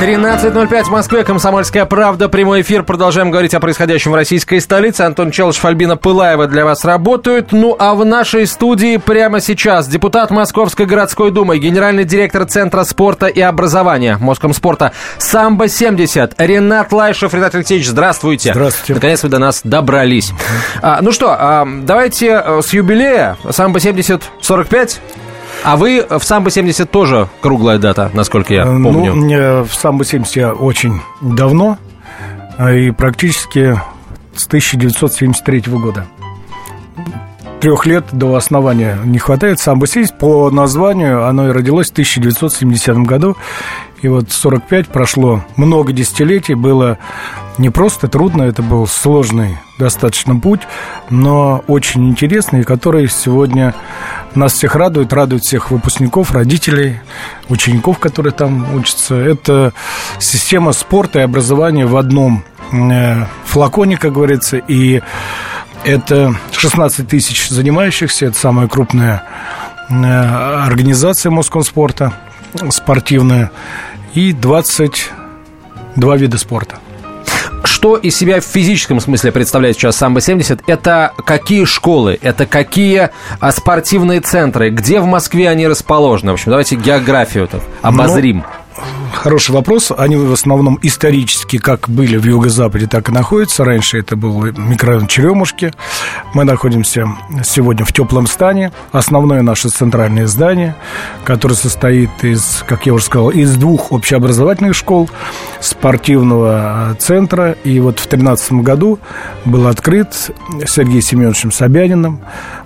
13.05 в Москве, Комсомольская правда, прямой эфир. Продолжаем говорить о происходящем в российской столице. Антон Челышев, Альбина Пылаева для вас работают. Ну, а в нашей студии прямо сейчас депутат Московской городской думы, генеральный директор Центра спорта и образования Москомспорта «Самбо-70» Ренат Лайшев. Ренат Алексеевич, здравствуйте. Здравствуйте. Наконец вы до нас добрались. А, ну что, а, давайте э, с юбилея «Самбо-70» 45 а вы в самбо-70 тоже круглая дата, насколько я помню. Ну, в самбо-70 я очень давно, а, и практически с 1973 года. Трех лет до основания не хватает. Самбо-70 по названию, оно и родилось в 1970 году. И вот 45 прошло много десятилетий, было не просто трудно, это был сложный достаточно путь, но очень интересный, который сегодня нас всех радует, радует всех выпускников, родителей, учеников, которые там учатся. Это система спорта и образования в одном э, флаконе, как говорится, и это 16 тысяч занимающихся, это самая крупная э, организация Москомспорта спортивная, и 22 вида спорта. Что из себя в физическом смысле представляет сейчас самбо-70? Это какие школы? Это какие а, спортивные центры? Где в Москве они расположены? В общем, давайте географию так обозрим. Ну, Хороший вопрос. Они в основном исторически как были в Юго-Западе, так и находятся. Раньше это был микрорайон Черемушки. Мы находимся сегодня в теплом стане. Основное наше центральное здание, которое состоит из, как я уже сказал, из двух общеобразовательных школ, спортивного центра. И вот в 2013 году был открыт Сергеем Семеновичем Собяниным,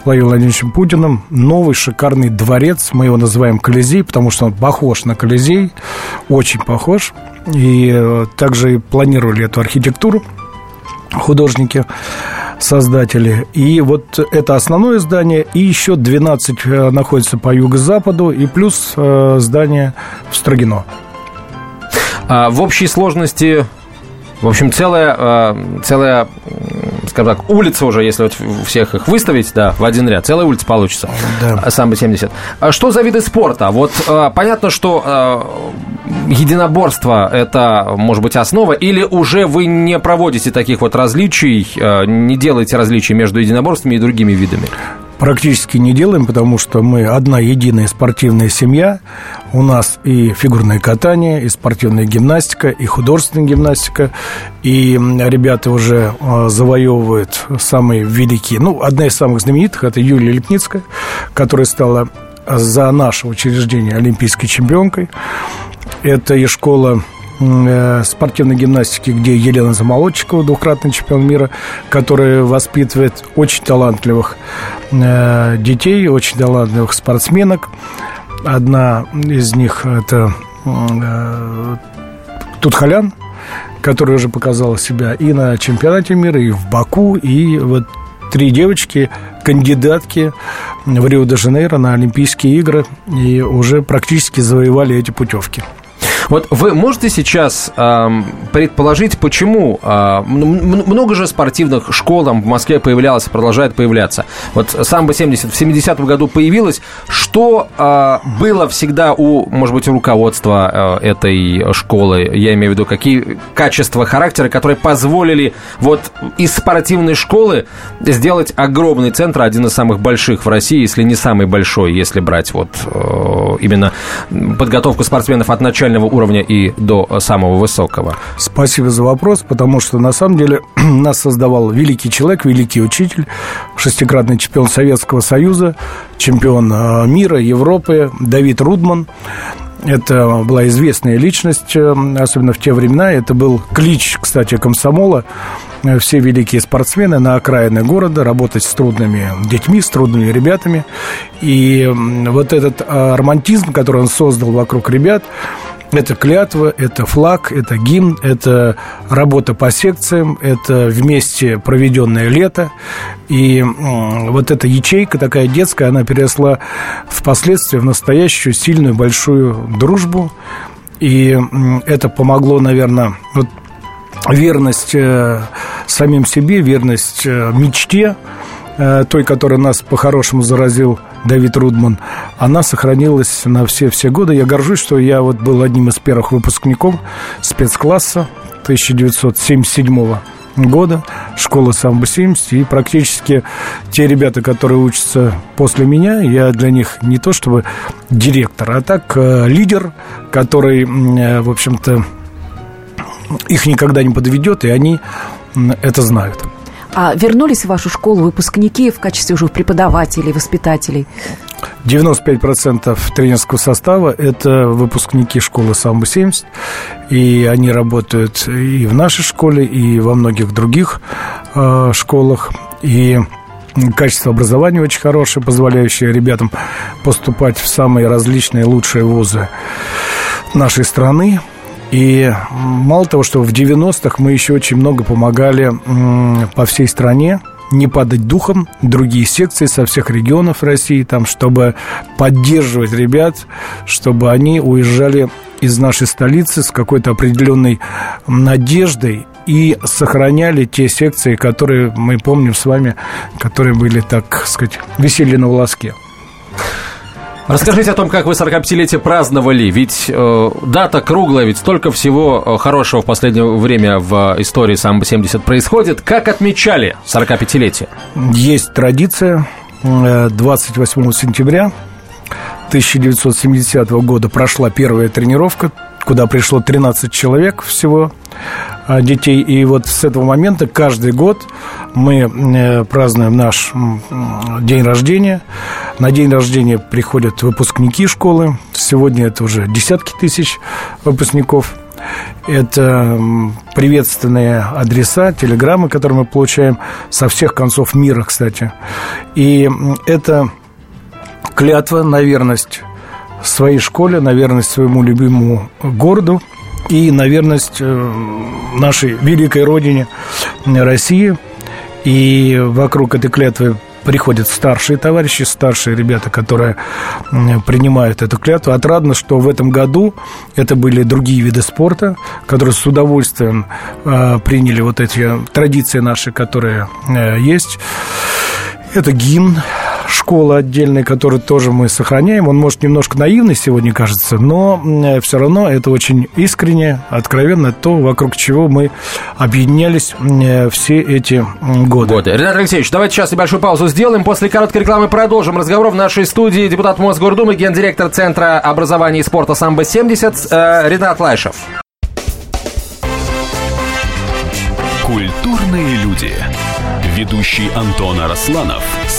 Владимиром Владимировичем Путиным новый шикарный дворец. Мы его называем Колизей, потому что он похож на Колизей очень похож. И э, также планировали эту архитектуру художники, создатели. И вот это основное здание, и еще 12 э, находится по юго-западу, и плюс э, здание в Строгино. А в общей сложности, в общем, целая, целая скажем так, улица уже, если вот всех их выставить, да, в один ряд, целая улица получится. Да. Самбо 70. А что за виды спорта? Вот а, понятно, что а, единоборство это, может быть, основа, или уже вы не проводите таких вот различий, не делаете различий между единоборствами и другими видами? Практически не делаем, потому что мы одна единая спортивная семья. У нас и фигурное катание, и спортивная гимнастика, и художественная гимнастика. И ребята уже а, завоевывают самые великие. Ну, одна из самых знаменитых – это Юлия Лепницкая, которая стала за наше учреждение олимпийской чемпионкой. Это и школа спортивной гимнастики, где Елена Замолодчикова, двукратный чемпион мира, которая воспитывает очень талантливых э, детей, очень талантливых спортсменок. Одна из них это э, Тутхалян, которая уже показала себя и на чемпионате мира, и в Баку, и вот три девочки, кандидатки в Рио-де-Жанейро на Олимпийские игры, и уже практически завоевали эти путевки. Вот вы можете сейчас э, предположить, почему э, много же спортивных школ там в Москве появлялось и продолжает появляться. Вот самбо-70 в 70-м году появилось. Что э, было всегда у, может быть, руководства э, этой школы? Я имею в виду, какие качества характера, которые позволили вот из спортивной школы сделать огромный центр, один из самых больших в России, если не самый большой, если брать вот э, именно подготовку спортсменов от начального уровня и до самого высокого? Спасибо за вопрос, потому что на самом деле нас создавал великий человек, великий учитель, шестикратный чемпион Советского Союза, чемпион э, мира, Европы Давид Рудман. Это была известная личность, э, особенно в те времена. Это был клич, кстати, комсомола. Э, все великие спортсмены на окраины города, работать с трудными детьми, с трудными ребятами. И вот этот романтизм, который он создал вокруг ребят, это клятва, это флаг, это гимн, это работа по секциям, это вместе проведенное лето. И вот эта ячейка такая детская, она переросла впоследствии в настоящую сильную большую дружбу. И это помогло, наверное, вот верность э, самим себе, верность э, мечте, той, которой нас по-хорошему заразил Давид Рудман, она сохранилась на все-все годы. Я горжусь, что я вот был одним из первых выпускников спецкласса 1977 года, школа самбо-70, и практически те ребята, которые учатся после меня, я для них не то чтобы директор, а так э, лидер, который, э, в общем-то, их никогда не подведет, и они это знают. А вернулись в вашу школу выпускники в качестве уже преподавателей, воспитателей? 95% тренерского состава – это выпускники школы «Самбо-70», и они работают и в нашей школе, и во многих других э, школах, и качество образования очень хорошее, позволяющее ребятам поступать в самые различные лучшие вузы нашей страны. И мало того, что в 90-х мы еще очень много помогали по всей стране не падать духом, другие секции со всех регионов России, там, чтобы поддерживать ребят, чтобы они уезжали из нашей столицы с какой-то определенной надеждой и сохраняли те секции, которые мы помним с вами, которые были, так сказать, висели на волоске. Расскажите о том, как вы 45-летие праздновали. Ведь э, дата круглая, ведь столько всего э, хорошего в последнее время в истории самбо-70 происходит. Как отмечали 45-летие? Есть традиция. 28 э, сентября 1970 года прошла первая тренировка куда пришло 13 человек всего детей. И вот с этого момента каждый год мы э, празднуем наш день рождения. На день рождения приходят выпускники школы. Сегодня это уже десятки тысяч выпускников. Это приветственные адреса, телеграммы, которые мы получаем со всех концов мира, кстати. И это клятва на верность своей школе, на верность своему любимому городу и на верность э, нашей великой родине России. И вокруг этой клятвы приходят старшие товарищи, старшие ребята, которые принимают эту клятву. Отрадно, что в этом году это были другие виды спорта, которые с удовольствием э, приняли вот эти традиции наши, которые э, есть. Это гимн, школы отдельной, который тоже мы сохраняем. Он, может, немножко наивный сегодня кажется, но все равно это очень искренне, откровенно то, вокруг чего мы объединялись все эти годы. годы. Ренат Алексеевич, давайте сейчас небольшую паузу сделаем. После короткой рекламы продолжим разговор в нашей студии. Депутат Мосгордумы, гендиректор Центра образования и спорта «Самбо-70» э, Ренат Лайшев. Культурные люди. Ведущий Антон Арасланов –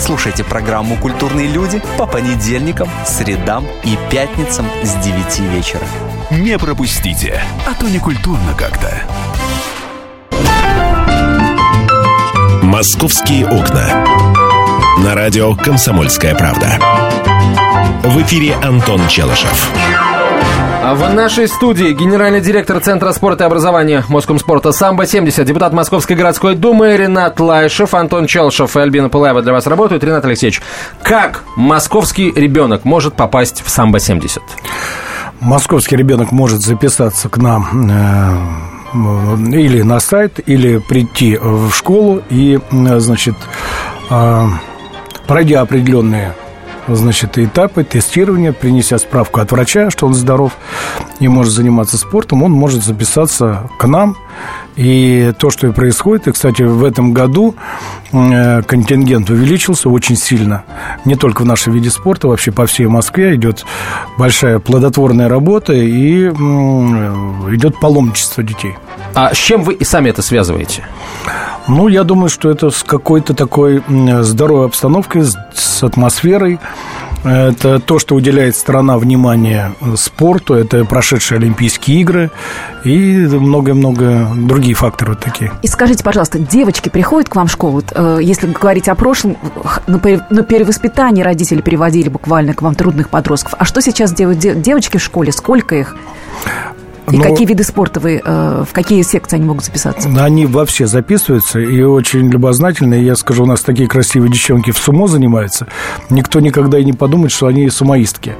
Слушайте программу «Культурные люди» по понедельникам, средам и пятницам с 9 вечера. Не пропустите, а то не культурно как-то. «Московские окна». На радио «Комсомольская правда». В эфире Антон Челышев. А в нашей студии генеральный директор Центра спорта и образования Москомспорта «Самбо-70», депутат Московской городской думы Ренат Лайшев, Антон Челшев и Альбина Пылаева для вас работают. Ренат Алексеевич, как московский ребенок может попасть в «Самбо-70»? Московский ребенок может записаться к нам э, или на сайт, или прийти в школу и, э, значит, э, пройдя определенные значит, этапы тестирования, принеся справку от врача, что он здоров и может заниматься спортом, он может записаться к нам. И то, что и происходит, и, кстати, в этом году э, контингент увеличился очень сильно. Не только в нашем виде спорта, вообще по всей Москве идет большая плодотворная работа и идет паломничество детей. А с чем вы и сами это связываете? Ну, я думаю, что это с какой-то такой здоровой обстановкой, с атмосферой, Это то, что уделяет страна внимание спорту, это прошедшие Олимпийские игры и много-много другие факторы такие. И скажите, пожалуйста, девочки приходят к вам в школу? Э, если говорить о прошлом, на перевоспитание родители приводили буквально к вам трудных подростков. А что сейчас делают девочки в школе? Сколько их? И Но... какие виды спорта вы, э, в какие секции они могут записаться? Они во все записываются и очень любознательные. Я скажу, у нас такие красивые девчонки в сумо занимаются. Никто никогда и не подумает, что они сумоистки.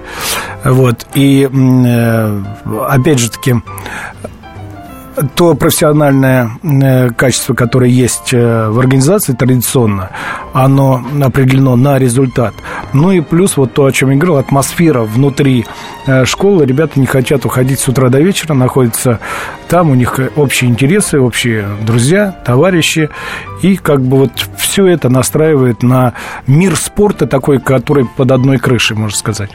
Вот. И, э, опять же таки, то профессиональное э, качество, которое есть э, в организации традиционно, оно определено на результат. Ну и плюс вот то, о чем я говорил, атмосфера внутри э, школы. Ребята не хотят уходить с утра до вечера, находятся там, у них общие интересы, общие друзья, товарищи. И как бы вот все это настраивает на мир спорта такой, который под одной крышей, можно сказать.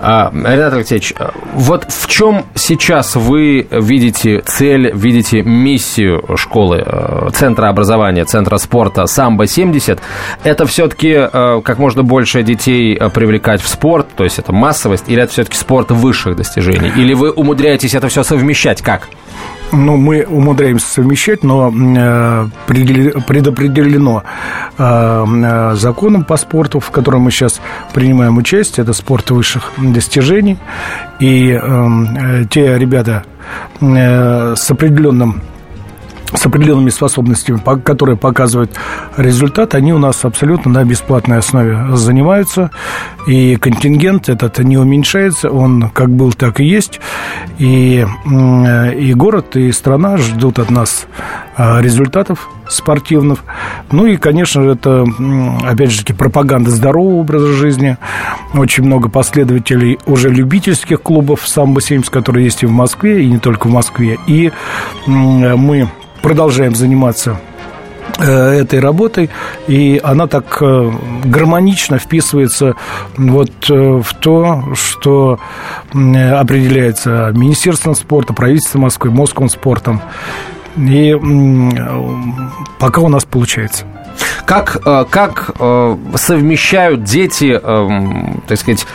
А, Ренат Алексеевич, вот в чем сейчас вы видите цель, видите миссию школы, э, центра образования, центра спорта «Самбо-70»? Это все-таки э, как можно больше детей э, привлекать в спорт, то есть это массовость, или это все-таки спорт высших достижений? Или вы умудряетесь это все совмещать? Как? Ну, мы умудряемся совмещать, но э, предопределено э, э, законом по спорту, в котором мы сейчас принимаем участие, это спорт высших достижений. И те ребята с определенным с определенными способностями, которые показывают результат, они у нас абсолютно на бесплатной основе занимаются. И контингент этот не уменьшается, он как был, так и есть. И, и город, и страна ждут от нас а, результатов спортивных. Ну и, конечно же, это, опять же пропаганда здорового образа жизни. Очень много последователей уже любительских клубов самбо-70, которые есть и в Москве, и не только в Москве. И мы продолжаем заниматься э, этой работой, и она так э, гармонично вписывается вот э, в то, что определяется Министерством спорта, правительством Москвы, Московым спортом. И пока у нас получается. Как, э, как э, совмещают дети, эм, так сказать,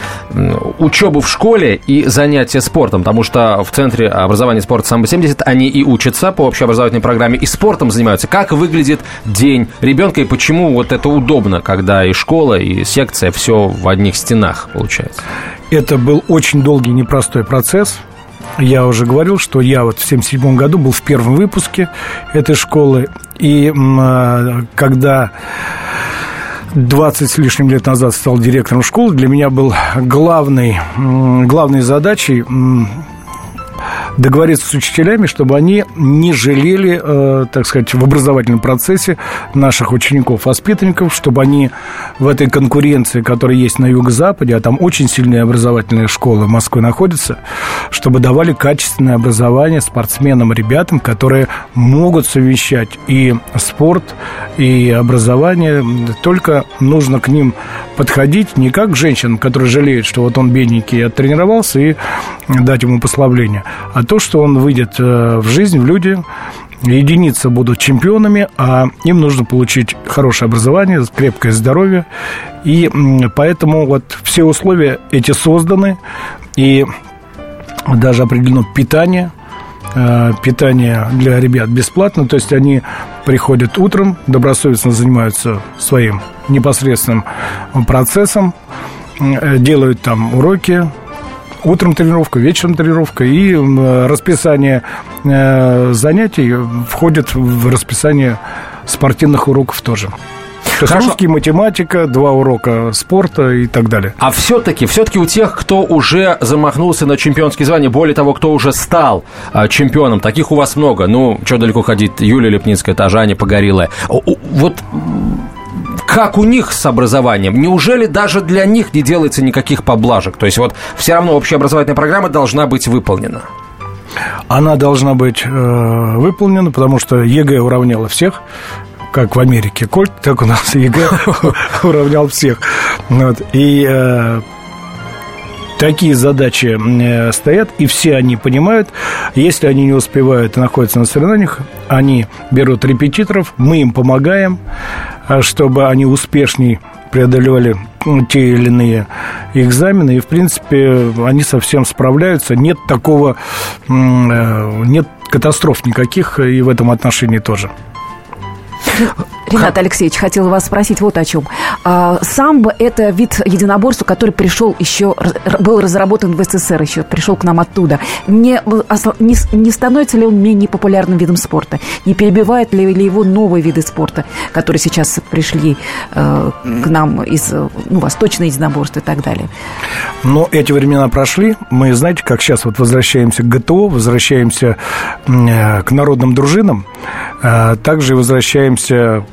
учебу в школе и занятия спортом? Потому что в Центре образования спорта «Самбо-70» они и учатся по общеобразовательной программе, и спортом занимаются. Как выглядит день ребенка и почему вот это удобно, когда и школа, и секция, все в одних стенах получается? Это был очень долгий, непростой процесс – я уже говорил, что я вот в 1977 году был в первом выпуске этой школы. И а, когда 20 с лишним лет назад стал директором школы, для меня был главной, главной задачей договориться с учителями, чтобы они не жалели, э, так сказать, в образовательном процессе наших учеников, воспитанников, чтобы они в этой конкуренции, которая есть на юго-западе, а там очень сильные образовательные школы в Москве находятся, чтобы давали качественное образование спортсменам, ребятам, которые могут совмещать и спорт, и образование. Только нужно к ним подходить не как к женщинам, которые жалеют, что вот он бедненький оттренировался, и дать ему послабление, а то, что он выйдет э, в жизнь, в люди, единицы будут чемпионами, а им нужно получить хорошее образование, крепкое здоровье. И поэтому вот все условия эти созданы, и даже определено питание, э, питание для ребят бесплатно, то есть они приходят утром, добросовестно занимаются своим непосредственным процессом, э, делают там уроки, утром тренировка, вечером тренировка, и расписание э, занятий входит в расписание спортивных уроков тоже. То есть русский, математика, два урока спорта и так далее. А все-таки, все-таки у тех, кто уже замахнулся на чемпионские звания, более того, кто уже стал а, чемпионом, таких у вас много. Ну, что далеко ходить, Юлия Лепницкая, та Жаня Погорелая. Вот как у них с образованием? Неужели даже для них не делается никаких поблажек? То есть вот все равно общеобразовательная программа должна быть выполнена. Она должна быть э, выполнена, потому что ЕГЭ уравняла всех как в Америке Кольт, так у нас ЕГЭ уравнял всех. И э, такие задачи э, стоят, и все они понимают. Если они не успевают и находятся на соревнованиях, они берут репетиторов, мы им помогаем, а чтобы они успешней преодолевали те или иные экзамены, и, в принципе, они совсем справляются. Нет такого, э, нет катастроф никаких и в этом отношении тоже. Ренат Алексеевич, хотел вас спросить вот о чем. А, самбо – это вид единоборства, который пришел еще, был разработан в СССР еще, пришел к нам оттуда. Не, не, не становится ли он менее популярным видом спорта? Не перебивает ли, ли его новые виды спорта, которые сейчас пришли э, к нам из ну, восточного единоборства и так далее? Но эти времена прошли. Мы, знаете, как сейчас вот возвращаемся к ГТО, возвращаемся э, к народным дружинам, э, также возвращаемся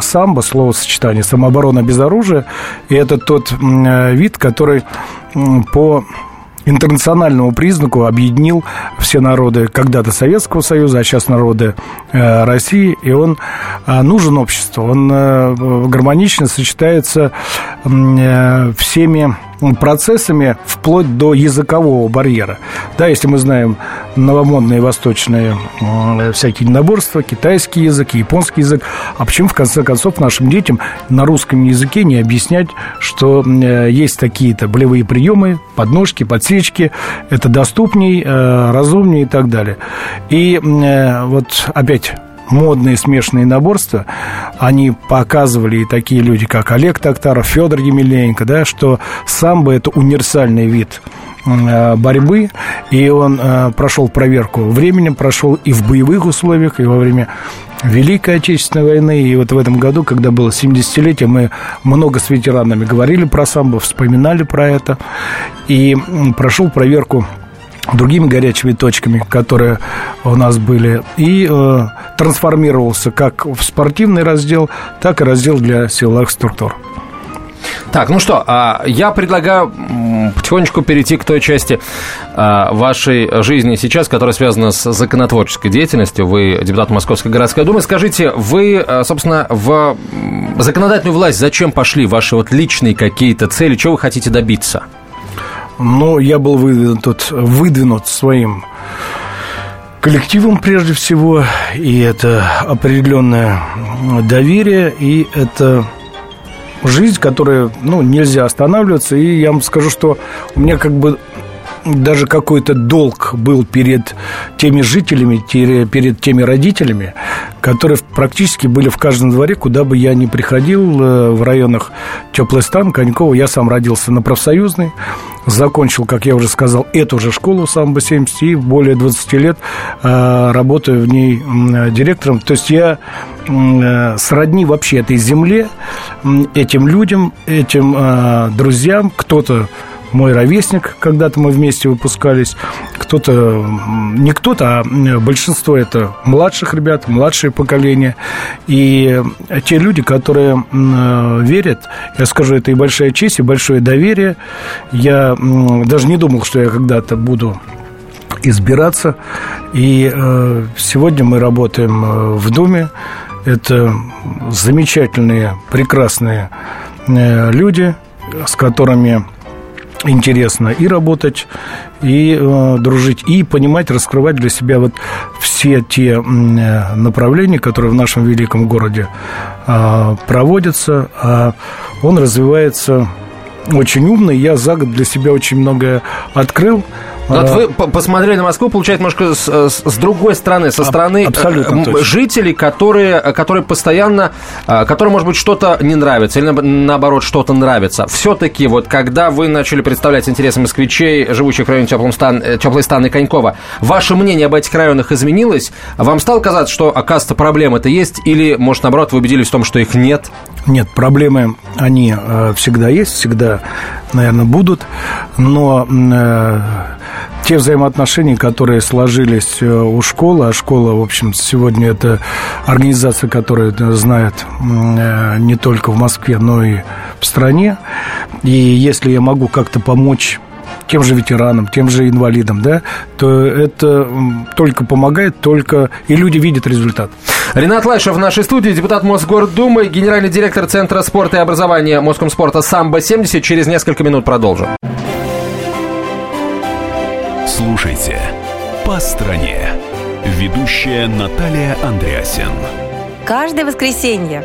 самбо, словосочетание, самооборона без оружия, и это тот э, вид, который по интернациональному признаку объединил все народы когда-то Советского Союза, а сейчас народы э, России, и он э, нужен обществу, он гармонично сочетается всеми процессами вплоть до языкового барьера. Да, если мы знаем новомодные восточные э, всякие наборства, китайский язык, японский язык, а почему, в конце концов, нашим детям на русском языке не объяснять, что э, есть такие-то болевые приемы, подножки, подсечки, это доступней, э, разумнее и так далее. И вот опять модные смешанные наборства, они показывали и такие люди, как Олег Токтаров, Федор Емельяненко, да, что самбо – это универсальный вид борьбы, и он э, прошел проверку временем, прошел и в боевых условиях, и во время Великой Отечественной войны. И вот в этом году, когда было 70-летие, мы много с ветеранами говорили про самбо, вспоминали про это. И прошел проверку другими горячими точками, которые у нас были, и э, трансформировался как в спортивный раздел, так и раздел для силовых структур. Так, ну что, а, я предлагаю потихонечку перейти к той части а, вашей жизни сейчас, которая связана с законотворческой деятельностью. Вы депутат Московской городской думы. Скажите, вы, а, собственно, в законодательную власть зачем пошли? Ваши вот личные какие-то цели? Чего вы хотите добиться? Но я был выдвинут, выдвинут своим коллективом прежде всего, и это определенное доверие, и это жизнь, которая, ну, нельзя останавливаться. И я вам скажу, что у меня как бы даже какой-то долг был перед теми жителями, перед теми родителями, которые практически были в каждом дворе, куда бы я ни приходил, э, в районах Теплый стан, Конькова. Я сам родился на профсоюзной, закончил, как я уже сказал, эту же школу самбо-70 и более 20 лет э, работаю в ней директором. То есть я э, сродни вообще этой земле, этим людям, этим друзьям. Кто-то мой ровесник, когда-то мы вместе выпускались. Кто-то, не кто-то, а большинство это младших ребят, младшее поколение. И те люди, которые верят, я скажу, это и большая честь, и большое доверие. Я даже не думал, что я когда-то буду избираться. И э, сегодня мы работаем э, в Думе. Это замечательные, прекрасные э, люди, с которыми интересно и работать, и э, дружить, и понимать, раскрывать для себя вот все те э, направления, которые в нашем великом городе э, проводятся. А он развивается очень умный. Я за год для себя очень многое открыл. Вот вы посмотрели на Москву, получается, немножко с, с другой стороны, со стороны Абсолютно жителей, которые, которые постоянно, а, которым, может быть, что-то не нравится, или наоборот, что-то нравится. Все-таки, вот когда вы начали представлять интересы москвичей, живущих в районе Теплый стан, э, Теплый стан и Конькова, ваше мнение об этих районах изменилось? Вам стало казаться, что, оказывается, проблемы-то есть, или, может, наоборот, вы убедились в том, что их нет? Нет, проблемы, они э, всегда есть, всегда, наверное, будут, но э, те взаимоотношения, которые сложились э, у школы, а школа, в общем, сегодня это организация, которая знает не только в Москве, но и в стране. И если я могу как-то помочь тем же ветеранам, тем же инвалидам, да, то это только помогает, только и люди видят результат. Ренат Лайшев в нашей студии, депутат Мосгордумы, генеральный директор Центра спорта и образования Москомспорта «Самбо-70». Через несколько минут продолжим. Слушайте «По стране». Ведущая Наталья Андреасин. Каждое воскресенье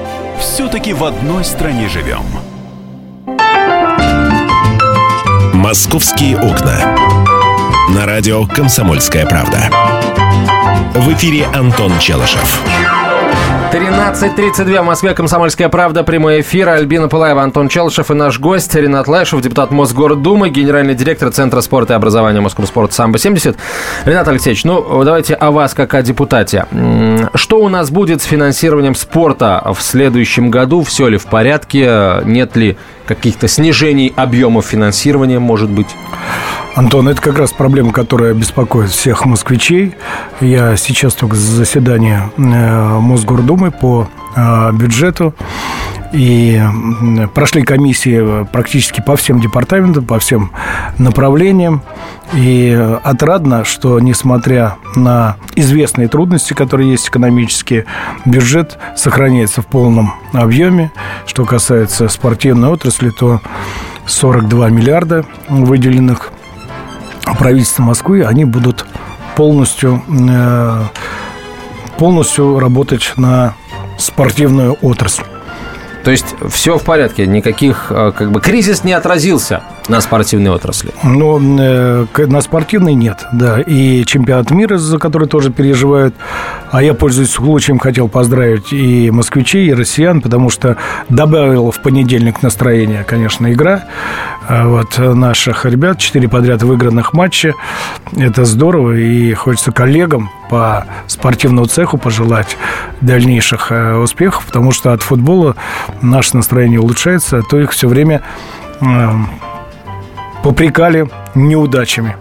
Все-таки в одной стране живем. «Московские окна». На радио «Комсомольская правда». В эфире Антон Челышев. 13.32 в Москве. Комсомольская правда. Прямой эфир. Альбина Пылаева, Антон Челышев и наш гость Ренат Лайшев, депутат Мосгордумы, генеральный директор Центра спорта и образования Москвспорт Самбо-70. Ренат Алексеевич, ну, давайте о вас как о депутате. Что у нас будет с финансированием спорта в следующем году? Все ли в порядке? Нет ли каких-то снижений объемов финансирования, может быть? Антон, это как раз проблема, которая беспокоит всех москвичей. Я сейчас только с заседания э, Мосгордумы по э, бюджету. И прошли комиссии практически по всем департаментам, по всем направлениям. И отрадно, что несмотря на известные трудности, которые есть экономические, бюджет сохраняется в полном объеме. Что касается спортивной отрасли, то 42 миллиарда выделенных правительства Москвы, они будут полностью, э, полностью работать на спортивную отрасль. То есть все в порядке, никаких, э, как бы, кризис не отразился на спортивной отрасли? Ну, э, на спортивной нет, да. И чемпионат мира, за который тоже переживают. А я, пользуясь случаем, хотел поздравить и москвичей, и россиян, потому что добавил в понедельник настроение, конечно, игра вот наших ребят. Четыре подряд выигранных матча. Это здорово. И хочется коллегам по спортивному цеху пожелать дальнейших э, успехов, потому что от футбола наше настроение улучшается, а то их все время э, попрекали неудачами.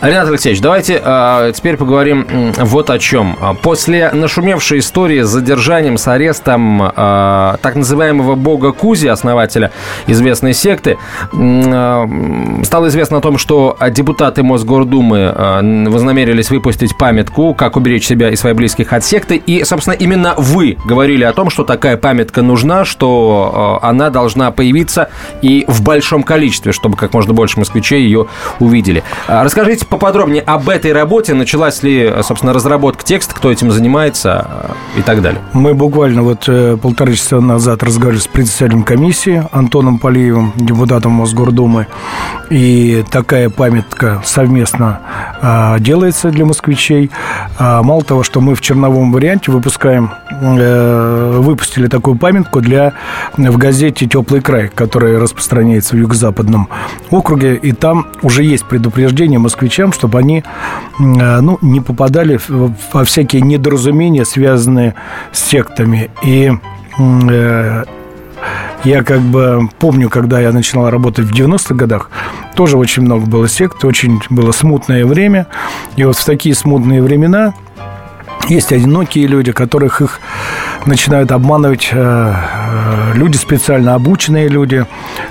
Ренат Алексеевич, давайте э, теперь поговорим вот о чем. После нашумевшей истории с задержанием, с арестом э, так называемого бога Кузи, основателя известной секты, э, стало известно о том, что депутаты Мосгордумы э, вознамерились выпустить памятку, как уберечь себя и своих близких от секты. И, собственно, именно вы говорили о том, что такая памятка нужна, что э, она должна появиться и в большом количестве, чтобы как можно больше москвичей ее увидели. Расскажите поподробнее об этой работе? Началась ли, собственно, разработка текста, кто этим занимается и так далее? Мы буквально вот э, полтора часа назад разговаривали с председателем комиссии Антоном Полиевым, депутатом Мосгордумы. И такая памятка совместно а, делается для москвичей. А, мало того, что мы в черновом варианте выпускаем, э, выпустили такую памятку для в газете «Теплый край», которая распространяется в юго-западном округе. И там уже есть предупреждение москвичам москвичам, чтобы они э, ну, не попадали во всякие недоразумения, связанные с сектами. И э, я как бы помню, когда я начинал работать в 90-х годах, тоже очень много было сект, очень было смутное время. И вот в такие смутные времена есть одинокие люди, которых их начинают обманывать э, люди, специально обученные люди.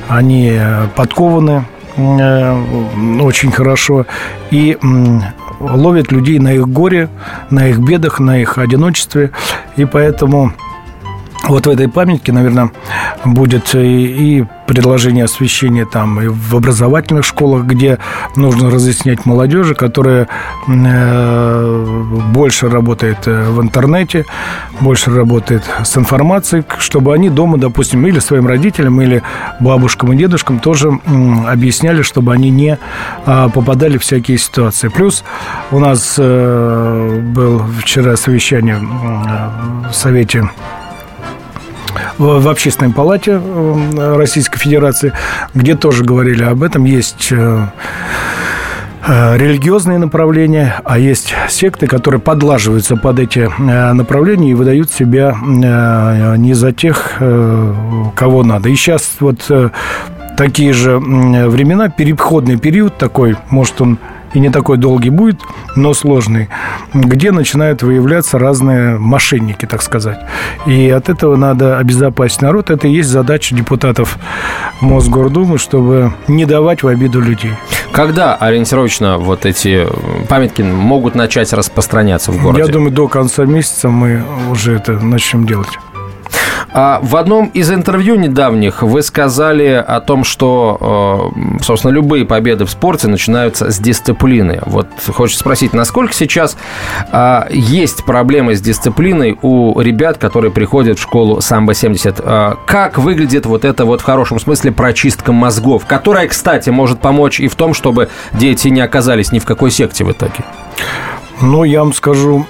Они подкованы очень хорошо. И ловят людей на их горе, на их бедах, на их одиночестве. И поэтому вот в этой памятке, наверное, будет и, и предложение освещения там и в образовательных школах, где нужно разъяснять молодежи, которая э, больше работает э, в интернете, больше работает с информацией, чтобы они дома, допустим, или своим родителям, или бабушкам и дедушкам тоже э, объясняли, чтобы они не э, попадали в всякие ситуации. Плюс у нас э, был вчера совещание э, в Совете в, Общественной палате э, Российской Федерации, где тоже говорили об этом. Есть э, э, религиозные направления, а есть секты, которые подлаживаются под эти направления и выдают себя не за тех, кого надо. И сейчас вот такие же времена, переходный период такой, может он и не такой долгий будет, но сложный, где начинают выявляться разные мошенники, так сказать. И от этого надо обезопасить народ. Это и есть задача депутатов Мосгордумы, чтобы не давать в обиду людей. Когда ориентировочно вот эти памятки могут начать распространяться в городе? Я думаю, до конца месяца мы уже это начнем делать. А в одном из интервью недавних вы сказали о том, что, э, собственно, любые победы в спорте начинаются с дисциплины. Вот хочется спросить, насколько сейчас а, есть проблемы с дисциплиной у ребят, которые приходят в школу самбо-70? А, как выглядит вот это вот в хорошем смысле прочистка мозгов, которая, кстати, может помочь и в том, чтобы дети не оказались ни в какой секте в итоге? Ну, я вам скажу,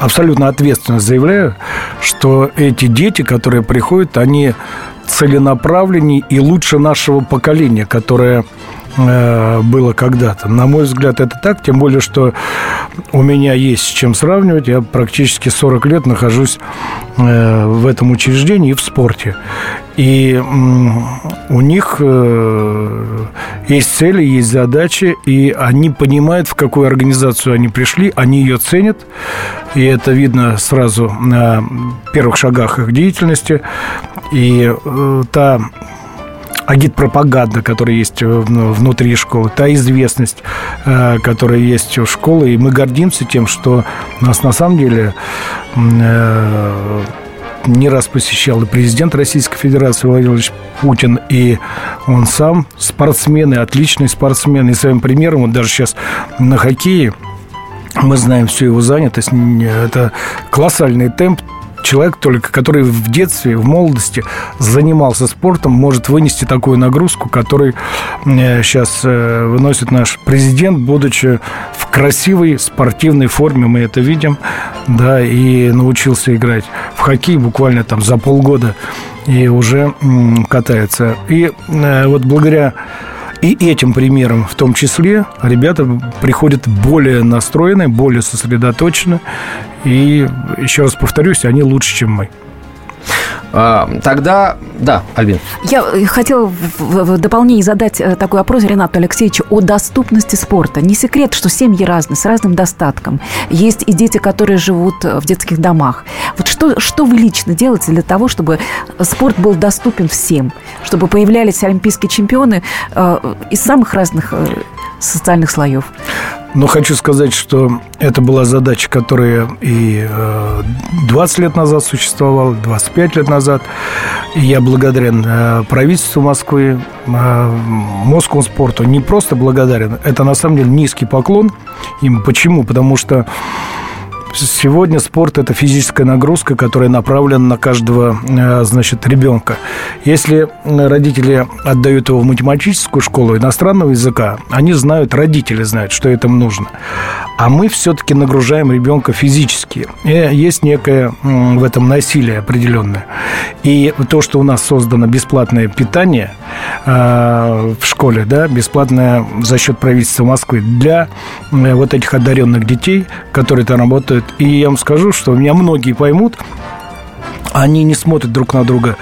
абсолютно ответственно заявляю, что эти дети, которые приходят, они целенаправленнее и лучше нашего поколения, которое было когда-то. На мой взгляд, это так, тем более, что у меня есть с чем сравнивать. Я практически 40 лет нахожусь э, в этом учреждении и в спорте. И у них э, есть цели, есть задачи, и они понимают, в какую организацию они пришли, они ее ценят, и это видно сразу на первых шагах их деятельности. И та агитпропаганда, которая есть ну, внутри школы, та известность, э, которая есть у школы. И мы гордимся тем, что нас на самом деле э, не раз посещал и президент Российской Федерации Владимир Владимирович Путин, и он сам спортсмен, и отличный спортсмен. И своим примером, вот даже сейчас на хоккее, мы знаем всю его занятость. Это колоссальный темп, человек только, который в детстве, в молодости занимался спортом, может вынести такую нагрузку, которую сейчас э, выносит наш президент, будучи в красивой спортивной форме, мы это видим, да, и научился играть в хоккей буквально там за полгода и уже катается. И э, вот благодаря и этим примером в том числе ребята приходят более настроенные, более сосредоточены. И, еще раз повторюсь, они лучше, чем мы. А, тогда, да, Альбин. Я э, хотела в дополнение задать э, такой вопрос Ренату Алексеевичу о доступности спорта. Не секрет, что семьи разные, с разным достатком. Есть и дети, которые живут э, в детских домах. Вот что, что вы лично делаете для того, чтобы спорт был доступен всем? Чтобы появлялись олимпийские чемпионы из самых разных социальных слоев? Но хочу сказать, что это была задача, которая и 20 э, лет назад существовала, 25 лет назад. Я благодарен э, правительству Москвы, э, Московскому спорту. Не просто благодарен, это на самом деле низкий поклон им. Почему? Потому что Сегодня спорт – это физическая нагрузка, которая направлена на каждого, э, значит, ребенка. Если родители отдают его в математическую школу иностранного языка, они знают, родители знают, что этому нужно. А мы все-таки нагружаем ребенка физически. И есть некое в этом насилие определенное. И то, что у нас создано бесплатное питание э, в школе, да, бесплатное за счет правительства Москвы для э, вот этих одаренных детей, которые там работают работают. И я вам скажу, что меня многие поймут, они не смотрят друг на друга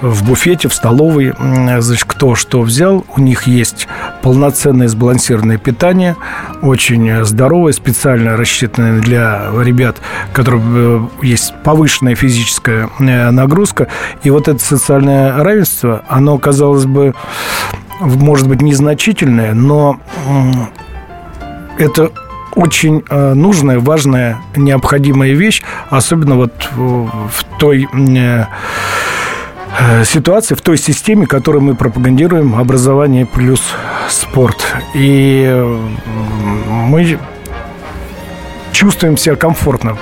в буфете, в столовой, значит, кто что взял. У них есть полноценное сбалансированное питание, очень здоровое, специально рассчитанное для ребят, у которых э, есть повышенная физическая э, нагрузка. И вот это социальное равенство, оно, казалось бы, может быть, незначительное, но это очень э, нужная, важная, необходимая вещь, особенно вот в той э, э, ситуации, в той системе, которую мы пропагандируем, образование плюс спорт. И мы чувствуем себя комфортно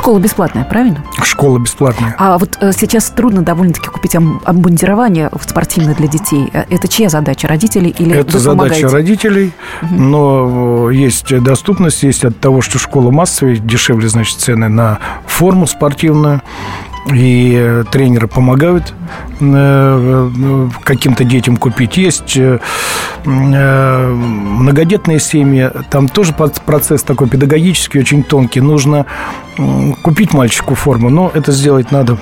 Школа бесплатная, правильно? Школа бесплатная. А вот э, сейчас трудно довольно-таки купить обмундирование спортивное для детей. Э, это чья задача? Родителей или Это задача родителей, угу. но есть доступность, есть от того, что школа массовая, дешевле, значит, цены на форму спортивную и э, тренеры помогают э, э, каким-то детям купить. Есть многодетные семьи, там тоже процесс такой педагогический, очень тонкий. Нужно купить мальчику форму, но это сделать надо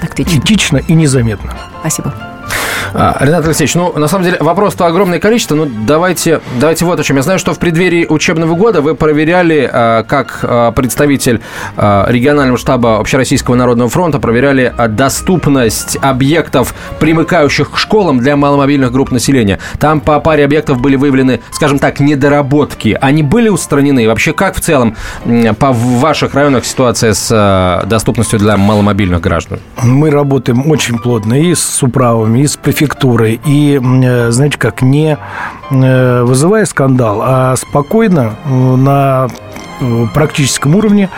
Тактично. этично и незаметно. Спасибо. А, Ренат Алексеевич, ну, на самом деле, вопрос-то огромное количество, ну, давайте, давайте вот о чем. Я знаю, что в преддверии учебного года вы проверяли, а, как а, представитель регионального штаба Общероссийского народного фронта, проверяли доступность объектов, примыкающих к школам для маломобильных групп населения. Там по паре объектов были выявлены, скажем так, недоработки. Они были устранены? Вообще, как в целом по ваших районах ситуация с доступностью для маломобильных граждан? Мы работаем очень плотно и с управами, и с префектурой, и, знаете как, не э, вызывая скандал, а спокойно на практическом уровне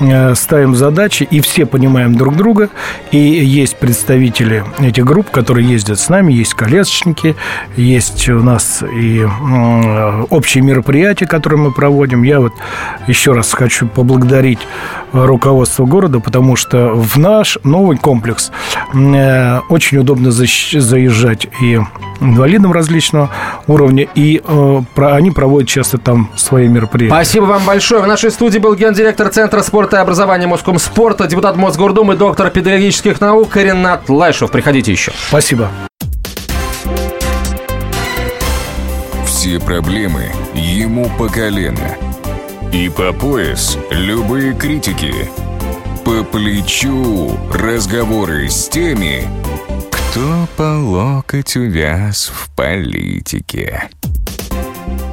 э, ставим задачи, и все понимаем друг друга, и есть представители этих групп, которые ездят с нами, есть колясочники, есть у нас и общие мероприятия, которые мы проводим. Я вот еще раз хочу поблагодарить руководство города, потому что в наш новый комплекс э, очень удобно заезжать и инвалидам различного уровня, и э, они проводят часто там свои мероприятия. Спасибо вам большое. В нашей студии был гендиректор Центра спорта и образования Москомспорта, депутат Мосгордумы, доктор педагогических наук Ренат Лайшев. Приходите еще. Спасибо. Все проблемы ему по колено. И по пояс любые критики. По плечу разговоры с теми, кто по локоть увяз в политике.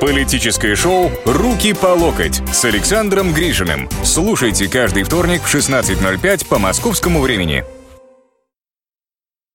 Политическое шоу «Руки по локоть» с Александром Гришиным. Слушайте каждый вторник в 16.05 по московскому времени.